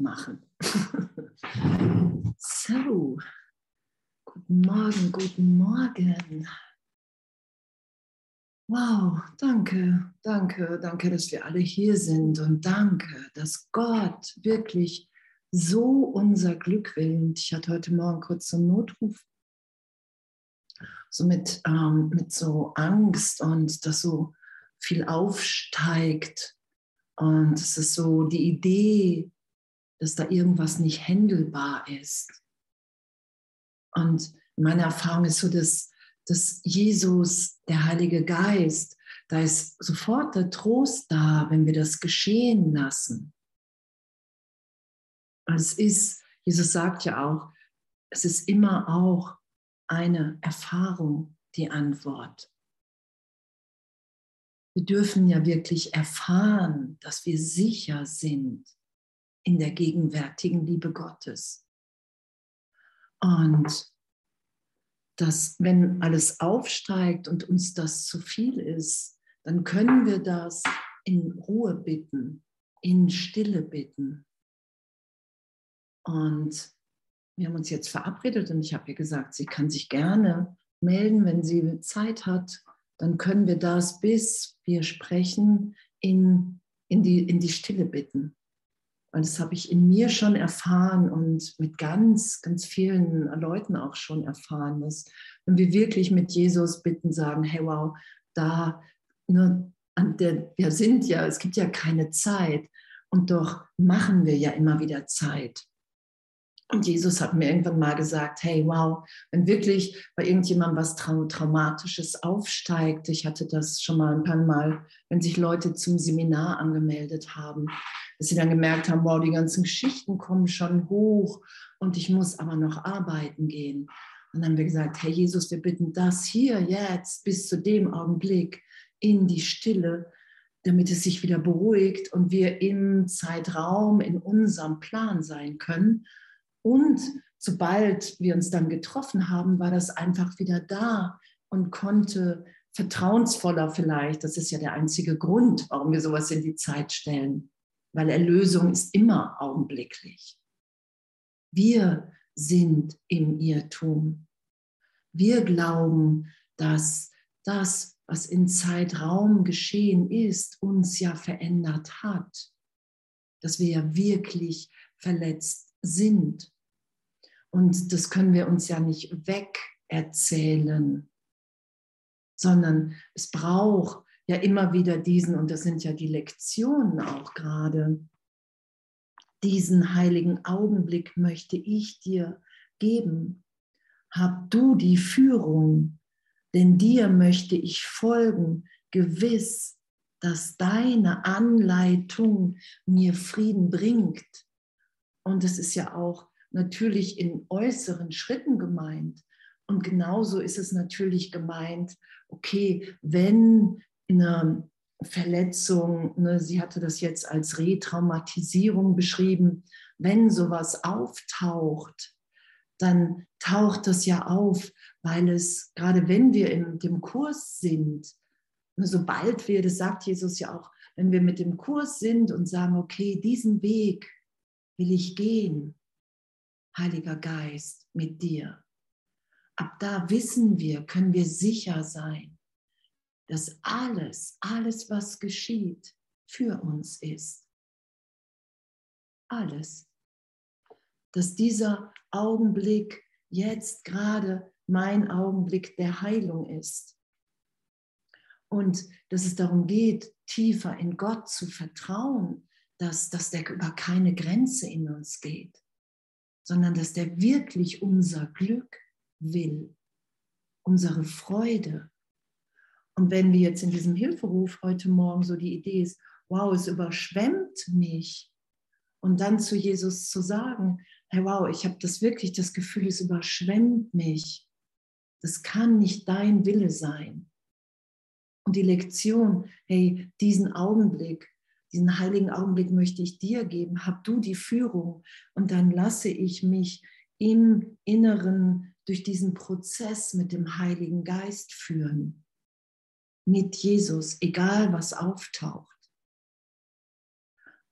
machen. so, guten Morgen, guten Morgen. Wow, danke, danke, danke, dass wir alle hier sind und danke, dass Gott wirklich so unser Glück will. Und ich hatte heute Morgen kurz so einen Notruf, so mit, ähm, mit so Angst und dass so viel aufsteigt. Und es ist so die Idee, dass da irgendwas nicht händelbar ist. Und meine Erfahrung ist so, dass, dass Jesus, der Heilige Geist, da ist sofort der Trost da, wenn wir das geschehen lassen. Es ist, Jesus sagt ja auch, es ist immer auch eine Erfahrung, die Antwort. Wir dürfen ja wirklich erfahren, dass wir sicher sind in der gegenwärtigen Liebe Gottes. Und dass wenn alles aufsteigt und uns das zu viel ist, dann können wir das in Ruhe bitten, in Stille bitten. Und wir haben uns jetzt verabredet und ich habe ihr gesagt, sie kann sich gerne melden, wenn sie Zeit hat. Dann können wir das, bis wir sprechen, in, in, die, in die Stille bitten. Und das habe ich in mir schon erfahren und mit ganz, ganz vielen Leuten auch schon erfahren, dass wenn wir wirklich mit Jesus bitten, sagen, hey wow, da, ne, an der, wir sind ja, es gibt ja keine Zeit und doch machen wir ja immer wieder Zeit. Und Jesus hat mir irgendwann mal gesagt, hey, wow, wenn wirklich bei irgendjemandem was Trau Traumatisches aufsteigt, ich hatte das schon mal ein paar Mal, wenn sich Leute zum Seminar angemeldet haben, dass sie dann gemerkt haben, wow, die ganzen Geschichten kommen schon hoch und ich muss aber noch arbeiten gehen. Und dann haben wir gesagt, hey Jesus, wir bitten das hier jetzt bis zu dem Augenblick in die Stille, damit es sich wieder beruhigt und wir im Zeitraum, in unserem Plan sein können und sobald wir uns dann getroffen haben, war das einfach wieder da und konnte vertrauensvoller vielleicht, das ist ja der einzige Grund, warum wir sowas in die Zeit stellen, weil Erlösung ist immer augenblicklich. Wir sind im Irrtum. Wir glauben, dass das, was in Zeitraum geschehen ist, uns ja verändert hat, dass wir ja wirklich verletzt sind. Und das können wir uns ja nicht wegerzählen, sondern es braucht ja immer wieder diesen, und das sind ja die Lektionen auch gerade, diesen heiligen Augenblick möchte ich dir geben. Hab du die Führung, denn dir möchte ich folgen, gewiss, dass deine Anleitung mir Frieden bringt und es ist ja auch natürlich in äußeren Schritten gemeint. Und genauso ist es natürlich gemeint, okay, wenn eine Verletzung, ne, sie hatte das jetzt als Retraumatisierung beschrieben, wenn sowas auftaucht, dann taucht das ja auf, weil es, gerade wenn wir in dem Kurs sind, ne, sobald wir, das sagt Jesus ja auch, wenn wir mit dem Kurs sind und sagen, okay, diesen Weg, will ich gehen, Heiliger Geist, mit dir. Ab da wissen wir, können wir sicher sein, dass alles, alles, was geschieht, für uns ist. Alles. Dass dieser Augenblick jetzt gerade mein Augenblick der Heilung ist. Und dass es darum geht, tiefer in Gott zu vertrauen, dass, dass der über keine Grenze in uns geht, sondern dass der wirklich unser Glück will, unsere Freude. Und wenn wir jetzt in diesem Hilferuf heute Morgen so die Idee ist, wow, es überschwemmt mich, und dann zu Jesus zu sagen, hey, wow, ich habe das wirklich das Gefühl, es überschwemmt mich. Das kann nicht dein Wille sein. Und die Lektion, hey, diesen Augenblick, diesen heiligen Augenblick möchte ich dir geben. Hab du die Führung und dann lasse ich mich im Inneren durch diesen Prozess mit dem Heiligen Geist führen. Mit Jesus, egal was auftaucht.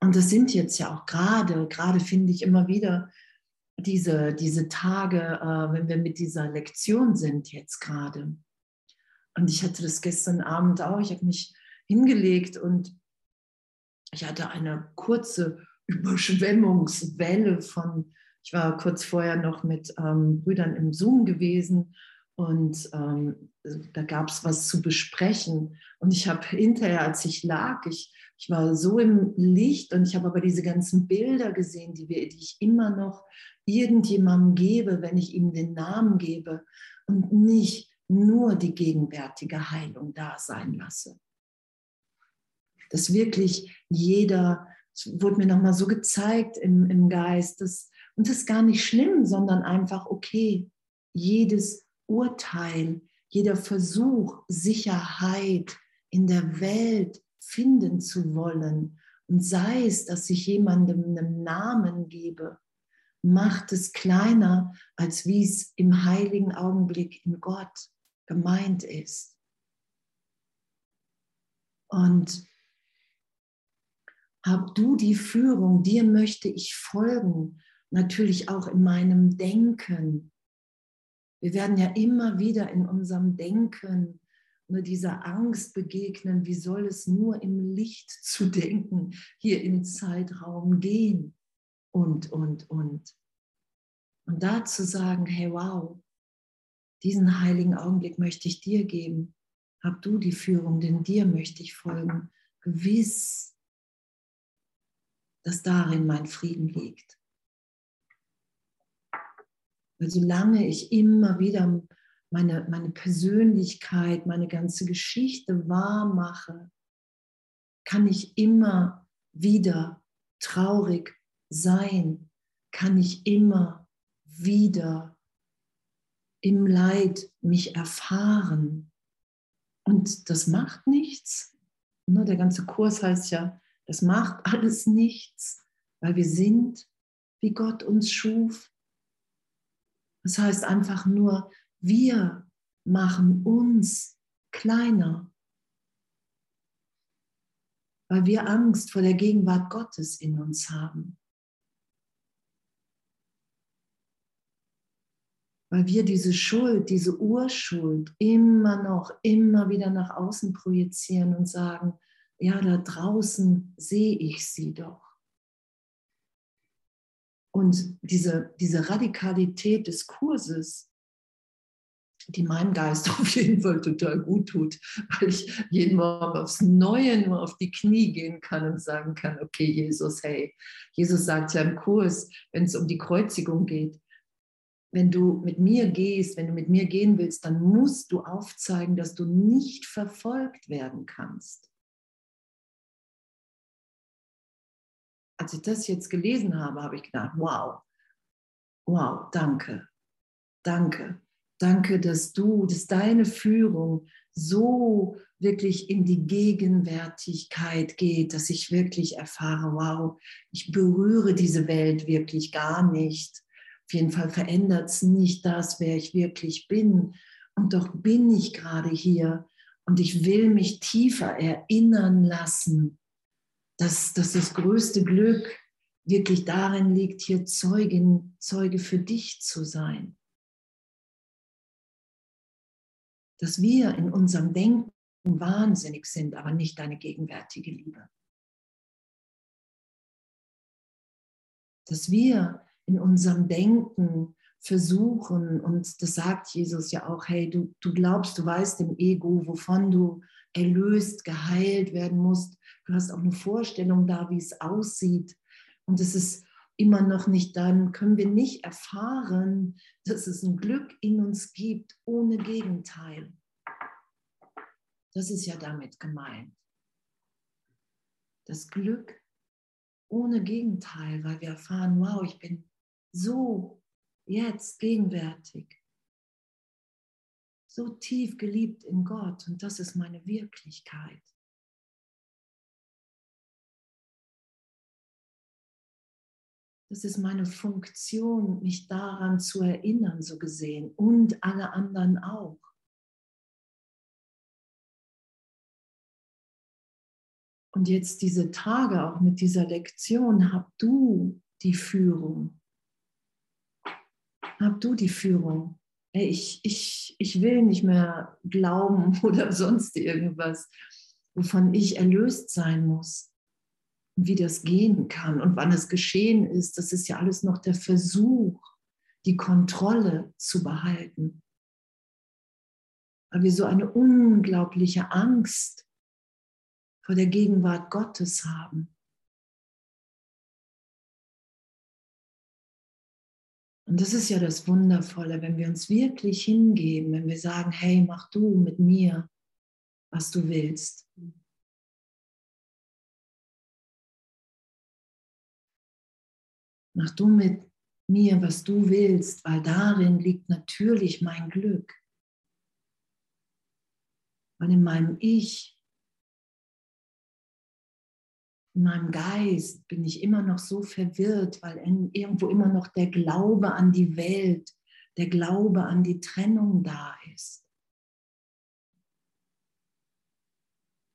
Und das sind jetzt ja auch gerade, gerade finde ich immer wieder diese, diese Tage, äh, wenn wir mit dieser Lektion sind jetzt gerade. Und ich hatte das gestern Abend auch, ich habe mich hingelegt und ich hatte eine kurze Überschwemmungswelle von, ich war kurz vorher noch mit ähm, Brüdern im Zoom gewesen und ähm, da gab es was zu besprechen. Und ich habe hinterher, als ich lag, ich, ich war so im Licht und ich habe aber diese ganzen Bilder gesehen, die, wir, die ich immer noch irgendjemandem gebe, wenn ich ihm den Namen gebe und nicht nur die gegenwärtige Heilung da sein lasse. Dass wirklich jeder, es wurde mir nochmal so gezeigt im, im Geist, dass, und das ist gar nicht schlimm, sondern einfach, okay, jedes Urteil, jeder Versuch, Sicherheit in der Welt finden zu wollen, und sei es, dass ich jemandem einen Namen gebe, macht es kleiner, als wie es im heiligen Augenblick in Gott gemeint ist. Und hab du die Führung, dir möchte ich folgen, natürlich auch in meinem Denken. Wir werden ja immer wieder in unserem Denken nur dieser Angst begegnen, wie soll es nur im Licht zu denken, hier im Zeitraum gehen und, und, und. Und da zu sagen, hey, wow, diesen heiligen Augenblick möchte ich dir geben. Hab du die Führung, denn dir möchte ich folgen. Gewiss, dass darin mein Frieden liegt. Weil solange ich immer wieder meine, meine Persönlichkeit, meine ganze Geschichte wahr mache, kann ich immer wieder traurig sein, kann ich immer wieder im Leid mich erfahren. Und das macht nichts. Ne, der ganze Kurs heißt ja, das macht alles nichts, weil wir sind, wie Gott uns schuf. Das heißt einfach nur, wir machen uns kleiner, weil wir Angst vor der Gegenwart Gottes in uns haben. weil wir diese Schuld, diese Urschuld immer noch, immer wieder nach außen projizieren und sagen, ja, da draußen sehe ich sie doch. Und diese, diese Radikalität des Kurses, die meinem Geist auf jeden Fall total gut tut, weil ich jeden Morgen aufs Neue nur auf die Knie gehen kann und sagen kann, okay, Jesus, hey, Jesus sagt ja im Kurs, wenn es um die Kreuzigung geht, wenn du mit mir gehst, wenn du mit mir gehen willst, dann musst du aufzeigen, dass du nicht verfolgt werden kannst. Als ich das jetzt gelesen habe, habe ich gedacht, wow, wow, danke, danke, danke, dass du, dass deine Führung so wirklich in die Gegenwärtigkeit geht, dass ich wirklich erfahre, wow, ich berühre diese Welt wirklich gar nicht. Auf jeden Fall verändert es nicht das, wer ich wirklich bin. Und doch bin ich gerade hier. Und ich will mich tiefer erinnern lassen, dass, dass das größte Glück wirklich darin liegt, hier Zeugin, Zeuge für dich zu sein. Dass wir in unserem Denken wahnsinnig sind, aber nicht deine gegenwärtige Liebe. Dass wir in unserem Denken versuchen, und das sagt Jesus ja auch, hey, du, du glaubst, du weißt im Ego, wovon du erlöst, geheilt werden musst. Du hast auch eine Vorstellung da, wie es aussieht. Und es ist immer noch nicht, dann können wir nicht erfahren, dass es ein Glück in uns gibt, ohne Gegenteil. Das ist ja damit gemeint. Das Glück ohne Gegenteil, weil wir erfahren, wow, ich bin so jetzt gegenwärtig, so tief geliebt in Gott und das ist meine Wirklichkeit. Das ist meine Funktion, mich daran zu erinnern, so gesehen, und alle anderen auch. Und jetzt diese Tage auch mit dieser Lektion, hab du die Führung. Hab du die Führung. Ey, ich, ich, ich will nicht mehr glauben oder sonst irgendwas, wovon ich erlöst sein muss. Wie das gehen kann und wann es geschehen ist, das ist ja alles noch der Versuch, die Kontrolle zu behalten. Weil wir so eine unglaubliche Angst vor der Gegenwart Gottes haben. Und das ist ja das Wundervolle, wenn wir uns wirklich hingeben, wenn wir sagen, hey, mach du mit mir, was du willst. Mach du mit mir, was du willst, weil darin liegt natürlich mein Glück. Weil in meinem Ich in meinem Geist bin ich immer noch so verwirrt, weil irgendwo immer noch der Glaube an die Welt, der Glaube an die Trennung da ist.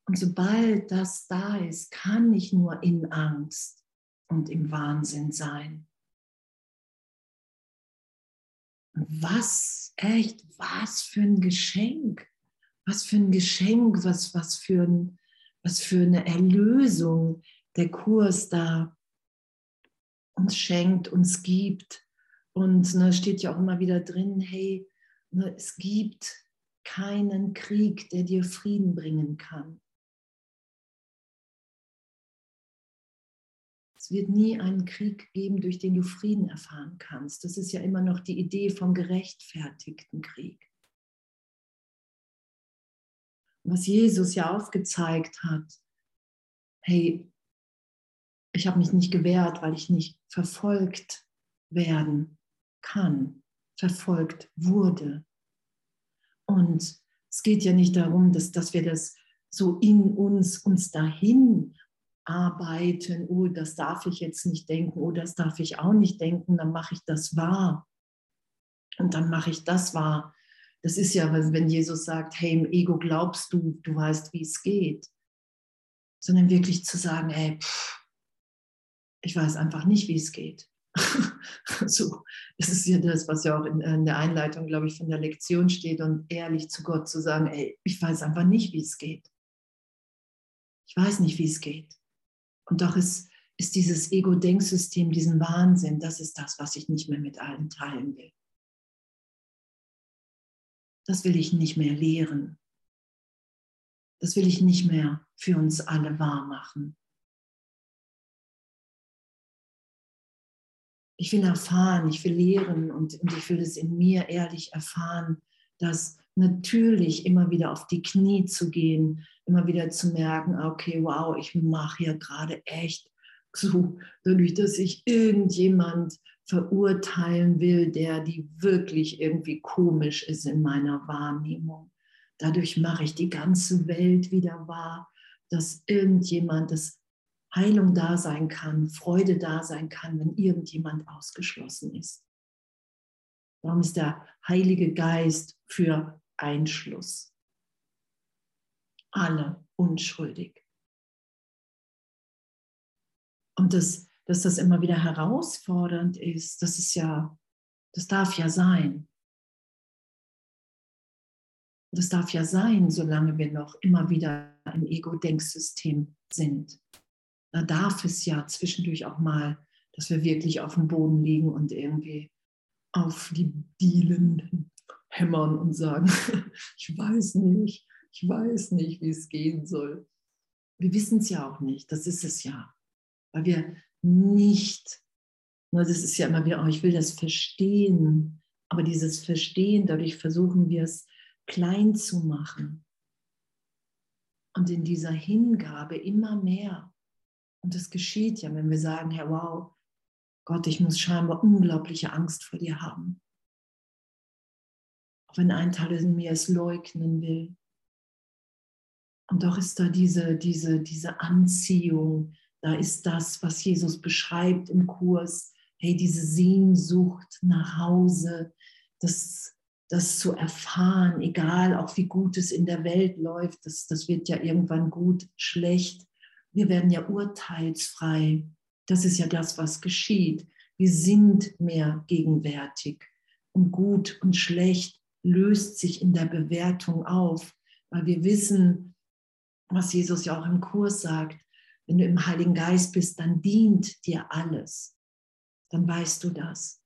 Und sobald das da ist, kann ich nur in Angst und im Wahnsinn sein. Was, echt, was für ein Geschenk. Was für ein Geschenk, was, was für ein, was für eine Erlösung der Kurs da uns schenkt, uns gibt. Und ne, steht ja auch immer wieder drin, hey, ne, es gibt keinen Krieg, der dir Frieden bringen kann. Es wird nie einen Krieg geben, durch den du Frieden erfahren kannst. Das ist ja immer noch die Idee vom gerechtfertigten Krieg was Jesus ja aufgezeigt hat, hey, ich habe mich nicht gewehrt, weil ich nicht verfolgt werden kann, verfolgt wurde. Und es geht ja nicht darum, dass, dass wir das so in uns, uns dahin arbeiten, oh, das darf ich jetzt nicht denken, oh, das darf ich auch nicht denken, dann mache ich das wahr. Und dann mache ich das wahr. Das ist ja, wenn Jesus sagt, hey, im Ego glaubst du, du weißt, wie es geht. Sondern wirklich zu sagen, hey, pff, ich weiß einfach nicht, wie es geht. so, das ist ja das, was ja auch in, in der Einleitung, glaube ich, von der Lektion steht und ehrlich zu Gott zu sagen, ey, ich weiß einfach nicht, wie es geht. Ich weiß nicht, wie es geht. Und doch ist, ist dieses Ego-Denksystem, diesen Wahnsinn, das ist das, was ich nicht mehr mit allen teilen will das will ich nicht mehr lehren. Das will ich nicht mehr für uns alle wahr machen. Ich will erfahren, ich will lehren und, und ich will es in mir ehrlich erfahren, dass natürlich immer wieder auf die Knie zu gehen, immer wieder zu merken, okay, wow, ich mache hier gerade echt so, dadurch, dass ich irgendjemand verurteilen will, der die wirklich irgendwie komisch ist in meiner Wahrnehmung. Dadurch mache ich die ganze Welt wieder wahr, dass irgendjemand, dass Heilung da sein kann, Freude da sein kann, wenn irgendjemand ausgeschlossen ist. Warum ist der Heilige Geist für Einschluss? Alle unschuldig. Und das dass das immer wieder herausfordernd ist, das ist ja, das darf ja sein. Das darf ja sein, solange wir noch immer wieder im Ego-Denksystem sind. Da darf es ja zwischendurch auch mal, dass wir wirklich auf dem Boden liegen und irgendwie auf die Dielen hämmern und sagen, ich weiß nicht, ich weiß nicht, wie es gehen soll. Wir wissen es ja auch nicht, das ist es ja. Weil wir nicht, das ist ja immer wieder, oh, ich will das verstehen, aber dieses Verstehen, dadurch versuchen wir es klein zu machen. Und in dieser Hingabe immer mehr. Und das geschieht ja, wenn wir sagen, Herr, wow, Gott, ich muss scheinbar unglaubliche Angst vor dir haben. Wenn ein Teil in mir es leugnen will. Und doch ist da diese, diese, diese Anziehung, da ist das, was Jesus beschreibt im Kurs. Hey, diese Sehnsucht nach Hause, das, das zu erfahren, egal auch wie gut es in der Welt läuft, das, das wird ja irgendwann gut, schlecht. wir werden ja urteilsfrei. Das ist ja das, was geschieht. Wir sind mehr gegenwärtig. Und gut und schlecht löst sich in der Bewertung auf, weil wir wissen, was Jesus ja auch im Kurs sagt, wenn du im Heiligen Geist bist, dann dient dir alles. Dann weißt du das.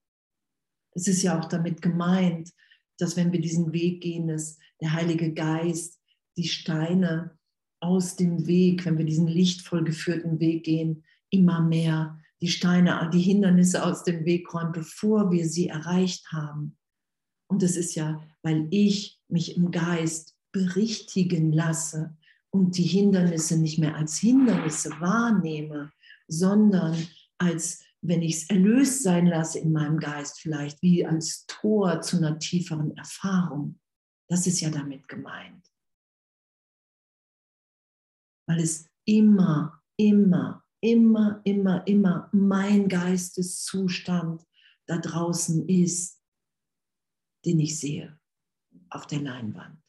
Es ist ja auch damit gemeint, dass wenn wir diesen Weg gehen, dass der Heilige Geist die Steine aus dem Weg, wenn wir diesen lichtvoll geführten Weg gehen, immer mehr die Steine, die Hindernisse aus dem Weg räumt, bevor wir sie erreicht haben. Und das ist ja, weil ich mich im Geist berichtigen lasse und die Hindernisse nicht mehr als Hindernisse wahrnehme, sondern als, wenn ich es erlöst sein lasse in meinem Geist, vielleicht wie als Tor zu einer tieferen Erfahrung. Das ist ja damit gemeint. Weil es immer, immer immer, immer, immer mein Geisteszustand da draußen ist, den ich sehe auf der Leinwand.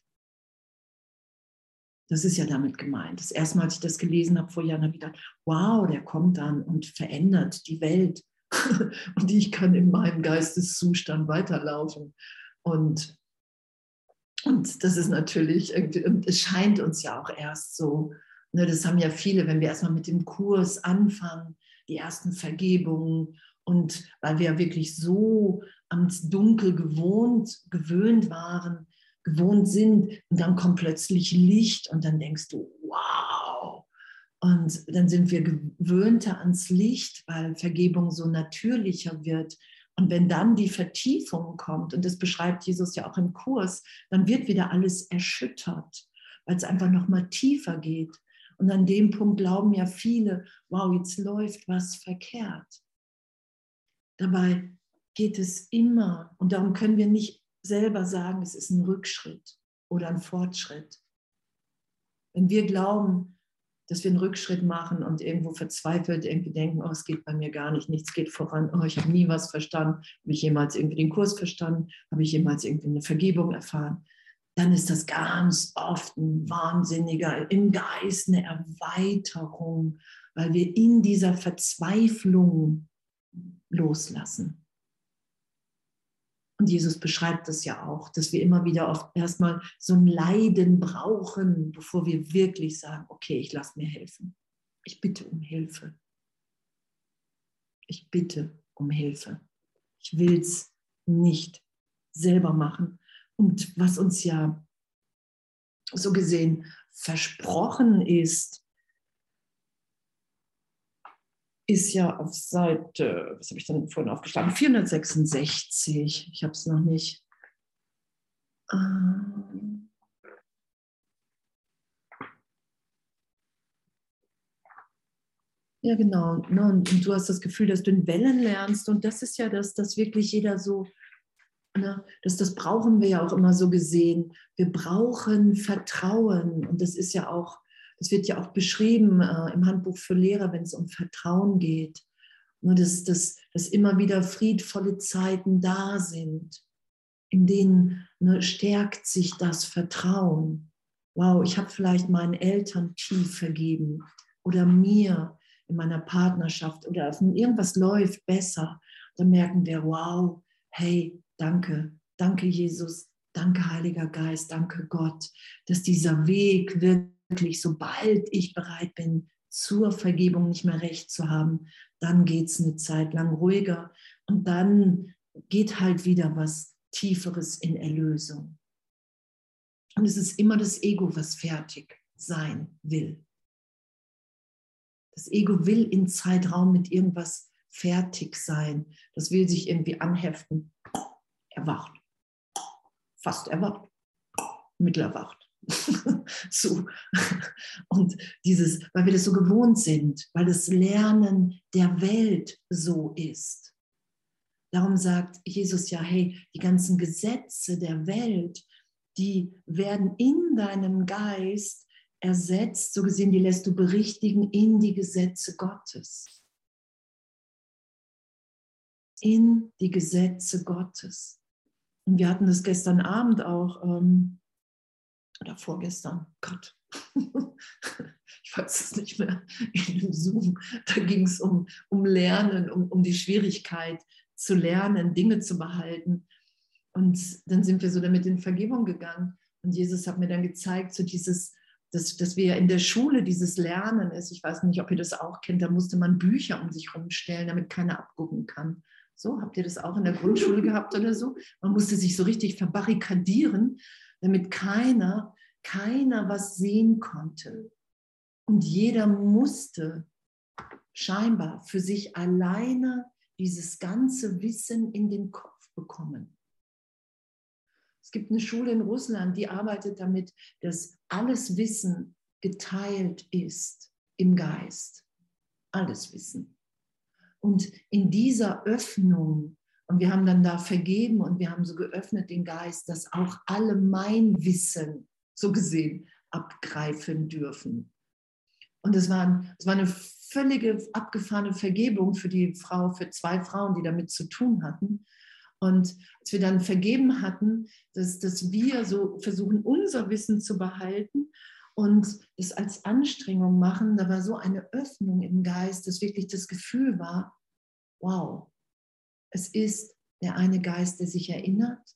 Das ist ja damit gemeint. Das erste Mal, als ich das gelesen habe vor Jahren, habe ich gedacht, wow, der kommt dann und verändert die Welt. und ich kann in meinem Geisteszustand weiterlaufen. Und, und das ist natürlich, es scheint uns ja auch erst so, Ne, das haben ja viele, wenn wir erstmal mit dem Kurs anfangen, die ersten Vergebungen und weil wir wirklich so ans Dunkel gewohnt, gewöhnt waren, gewohnt sind und dann kommt plötzlich Licht und dann denkst du, wow. Und dann sind wir gewöhnter ans Licht, weil Vergebung so natürlicher wird. Und wenn dann die Vertiefung kommt, und das beschreibt Jesus ja auch im Kurs, dann wird wieder alles erschüttert, weil es einfach noch mal tiefer geht. Und an dem Punkt glauben ja viele, wow, jetzt läuft was verkehrt. Dabei geht es immer, und darum können wir nicht selber sagen, es ist ein Rückschritt oder ein Fortschritt. Wenn wir glauben, dass wir einen Rückschritt machen und irgendwo verzweifelt irgendwie denken, oh, es geht bei mir gar nicht, nichts geht voran, oh, ich habe nie was verstanden, habe ich jemals irgendwie den Kurs verstanden, habe ich jemals irgendwie eine Vergebung erfahren, dann ist das ganz oft ein wahnsinniger, im Geist eine Erweiterung, weil wir in dieser Verzweiflung loslassen. Und Jesus beschreibt das ja auch, dass wir immer wieder oft erstmal so ein Leiden brauchen, bevor wir wirklich sagen, okay, ich lasse mir helfen. Ich bitte um Hilfe. Ich bitte um Hilfe. Ich will es nicht selber machen, und was uns ja so gesehen versprochen ist, ist ja auf Seite, was habe ich dann vorhin aufgeschlagen? 466. Ich habe es noch nicht. Ähm ja, genau. Ne, und du hast das Gefühl, dass du in Wellen lernst. Und das ist ja das, dass wirklich jeder so Ne? Das, das brauchen wir ja auch immer so gesehen. Wir brauchen Vertrauen. Und das ist ja auch, das wird ja auch beschrieben äh, im Handbuch für Lehrer, wenn es um Vertrauen geht. Nur ne, dass, dass, dass immer wieder friedvolle Zeiten da sind, in denen ne, stärkt sich das Vertrauen. Wow, ich habe vielleicht meinen Eltern tief vergeben oder mir in meiner Partnerschaft oder irgendwas läuft besser. Dann merken wir, wow, hey, Danke, danke Jesus, danke Heiliger Geist, danke Gott, dass dieser Weg wirklich, sobald ich bereit bin, zur Vergebung nicht mehr recht zu haben, dann geht es eine Zeit lang ruhiger und dann geht halt wieder was Tieferes in Erlösung. Und es ist immer das Ego, was fertig sein will. Das Ego will in Zeitraum mit irgendwas fertig sein. Das will sich irgendwie anheften erwacht. Fast erwacht. Mittelerwacht. so. Und dieses, weil wir das so gewohnt sind, weil das Lernen der Welt so ist. Darum sagt Jesus ja, hey, die ganzen Gesetze der Welt, die werden in deinem Geist ersetzt, so gesehen, die lässt du berichtigen in die Gesetze Gottes. In die Gesetze Gottes. Und wir hatten das gestern Abend auch, ähm, oder vorgestern, Gott, ich weiß es nicht mehr, in dem Zoom, da ging es um, um Lernen, um, um die Schwierigkeit zu lernen, Dinge zu behalten. Und dann sind wir so damit in Vergebung gegangen. Und Jesus hat mir dann gezeigt, so dieses, dass, dass wir in der Schule dieses Lernen ist. Ich weiß nicht, ob ihr das auch kennt, da musste man Bücher um sich rumstellen, damit keiner abgucken kann. So, habt ihr das auch in der Grundschule gehabt oder so? Man musste sich so richtig verbarrikadieren, damit keiner, keiner was sehen konnte. Und jeder musste scheinbar für sich alleine dieses ganze Wissen in den Kopf bekommen. Es gibt eine Schule in Russland, die arbeitet damit, dass alles Wissen geteilt ist im Geist. Alles Wissen. Und in dieser Öffnung, und wir haben dann da vergeben und wir haben so geöffnet den Geist, dass auch alle mein Wissen, so gesehen, abgreifen dürfen. Und es war, war eine völlige abgefahrene Vergebung für die Frau, für zwei Frauen, die damit zu tun hatten. Und als wir dann vergeben hatten, dass, dass wir so versuchen, unser Wissen zu behalten und es als Anstrengung machen, da war so eine Öffnung im Geist, dass wirklich das Gefühl war, wow, es ist der eine Geist, der sich erinnert.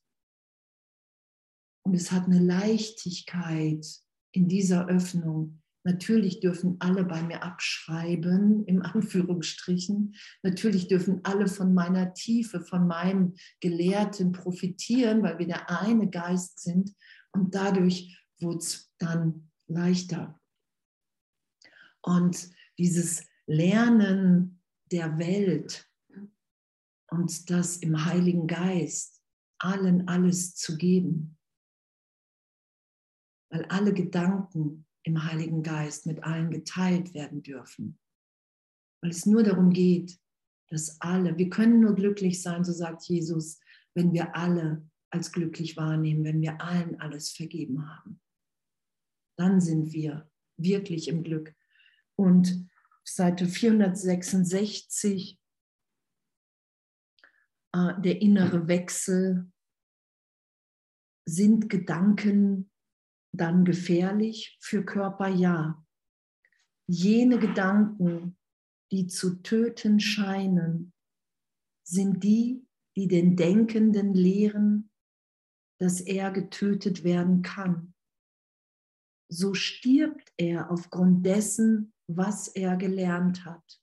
Und es hat eine Leichtigkeit in dieser Öffnung, Natürlich dürfen alle bei mir abschreiben, im Anführungsstrichen. Natürlich dürfen alle von meiner Tiefe, von meinem Gelehrten profitieren, weil wir der eine Geist sind. Und dadurch wurde es dann leichter. Und dieses Lernen der Welt und das im Heiligen Geist, allen alles zu geben. Weil alle Gedanken im Heiligen Geist mit allen geteilt werden dürfen. Weil es nur darum geht, dass alle, wir können nur glücklich sein, so sagt Jesus, wenn wir alle als glücklich wahrnehmen, wenn wir allen alles vergeben haben. Dann sind wir wirklich im Glück. Und Seite 466, äh, der innere Wechsel, sind Gedanken dann gefährlich für Körper? Ja. Jene Gedanken, die zu töten scheinen, sind die, die den Denkenden lehren, dass er getötet werden kann. So stirbt er aufgrund dessen, was er gelernt hat.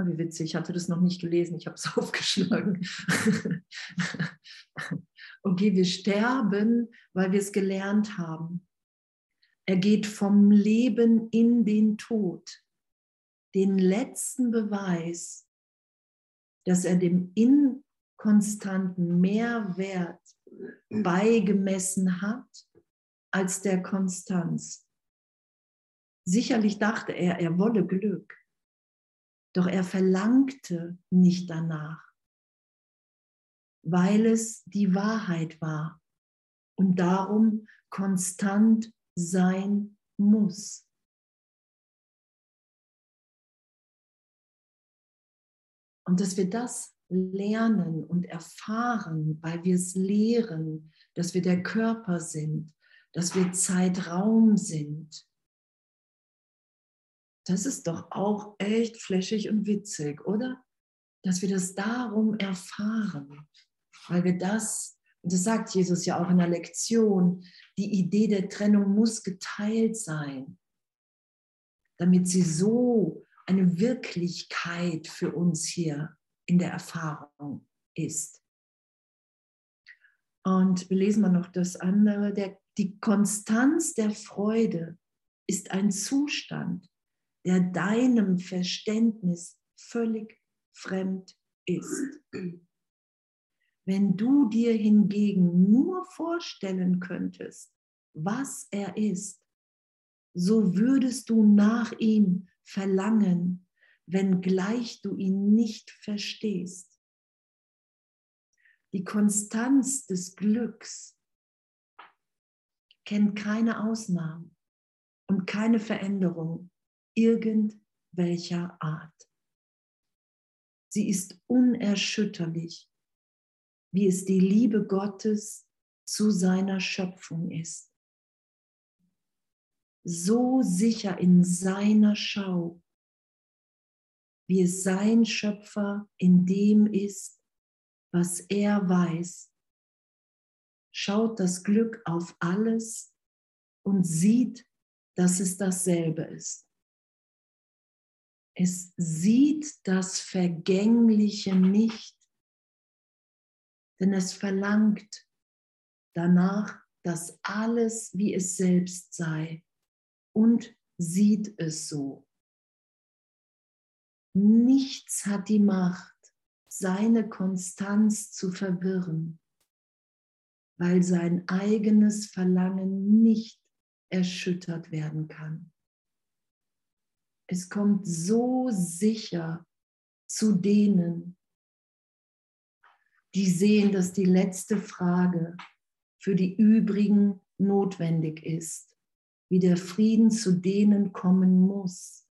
Ah, wie witzig, ich hatte das noch nicht gelesen, ich habe es aufgeschlagen. Okay, wir sterben, weil wir es gelernt haben. Er geht vom Leben in den Tod. Den letzten Beweis, dass er dem inkonstanten Mehrwert beigemessen hat als der Konstanz. Sicherlich dachte er, er wolle Glück, doch er verlangte nicht danach weil es die Wahrheit war und darum konstant sein muss. Und dass wir das lernen und erfahren, weil wir es lehren, dass wir der Körper sind, dass wir Zeitraum sind. Das ist doch auch echt fläschig und witzig, oder? Dass wir das darum erfahren weil wir das, und das sagt Jesus ja auch in der Lektion, die Idee der Trennung muss geteilt sein, damit sie so eine Wirklichkeit für uns hier in der Erfahrung ist. Und wir lesen mal noch das andere. Der, die Konstanz der Freude ist ein Zustand, der deinem Verständnis völlig fremd ist. Wenn du dir hingegen nur vorstellen könntest, was er ist, so würdest du nach ihm verlangen, wenngleich du ihn nicht verstehst. Die Konstanz des Glücks kennt keine Ausnahmen und keine Veränderung irgendwelcher Art. Sie ist unerschütterlich wie es die Liebe Gottes zu seiner Schöpfung ist. so sicher in seiner Schau, wie es sein Schöpfer in dem ist, was er weiß, schaut das Glück auf alles und sieht, dass es dasselbe ist. Es sieht das Vergängliche nicht, denn es verlangt danach, dass alles wie es selbst sei und sieht es so. Nichts hat die Macht, seine Konstanz zu verwirren, weil sein eigenes Verlangen nicht erschüttert werden kann. Es kommt so sicher zu denen, die sehen, dass die letzte Frage für die übrigen notwendig ist, wie der Frieden zu denen kommen muss,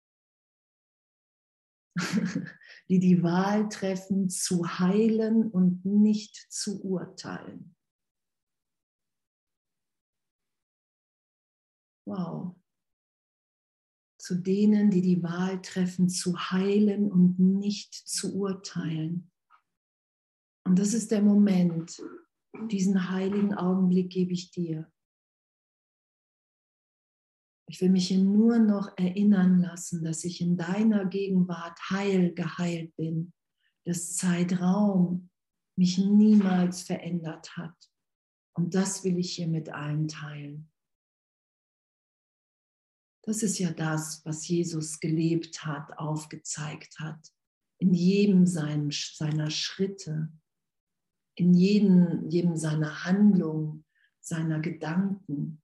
die die Wahl treffen, zu heilen und nicht zu urteilen. Wow. Zu denen, die die Wahl treffen, zu heilen und nicht zu urteilen. Und das ist der Moment, diesen heiligen Augenblick gebe ich dir. Ich will mich hier nur noch erinnern lassen, dass ich in deiner Gegenwart heil geheilt bin, dass Zeitraum mich niemals verändert hat. Und das will ich hier mit allen teilen. Das ist ja das, was Jesus gelebt hat, aufgezeigt hat, in jedem seiner Schritte, in jedem, jedem seiner Handlungen, seiner Gedanken.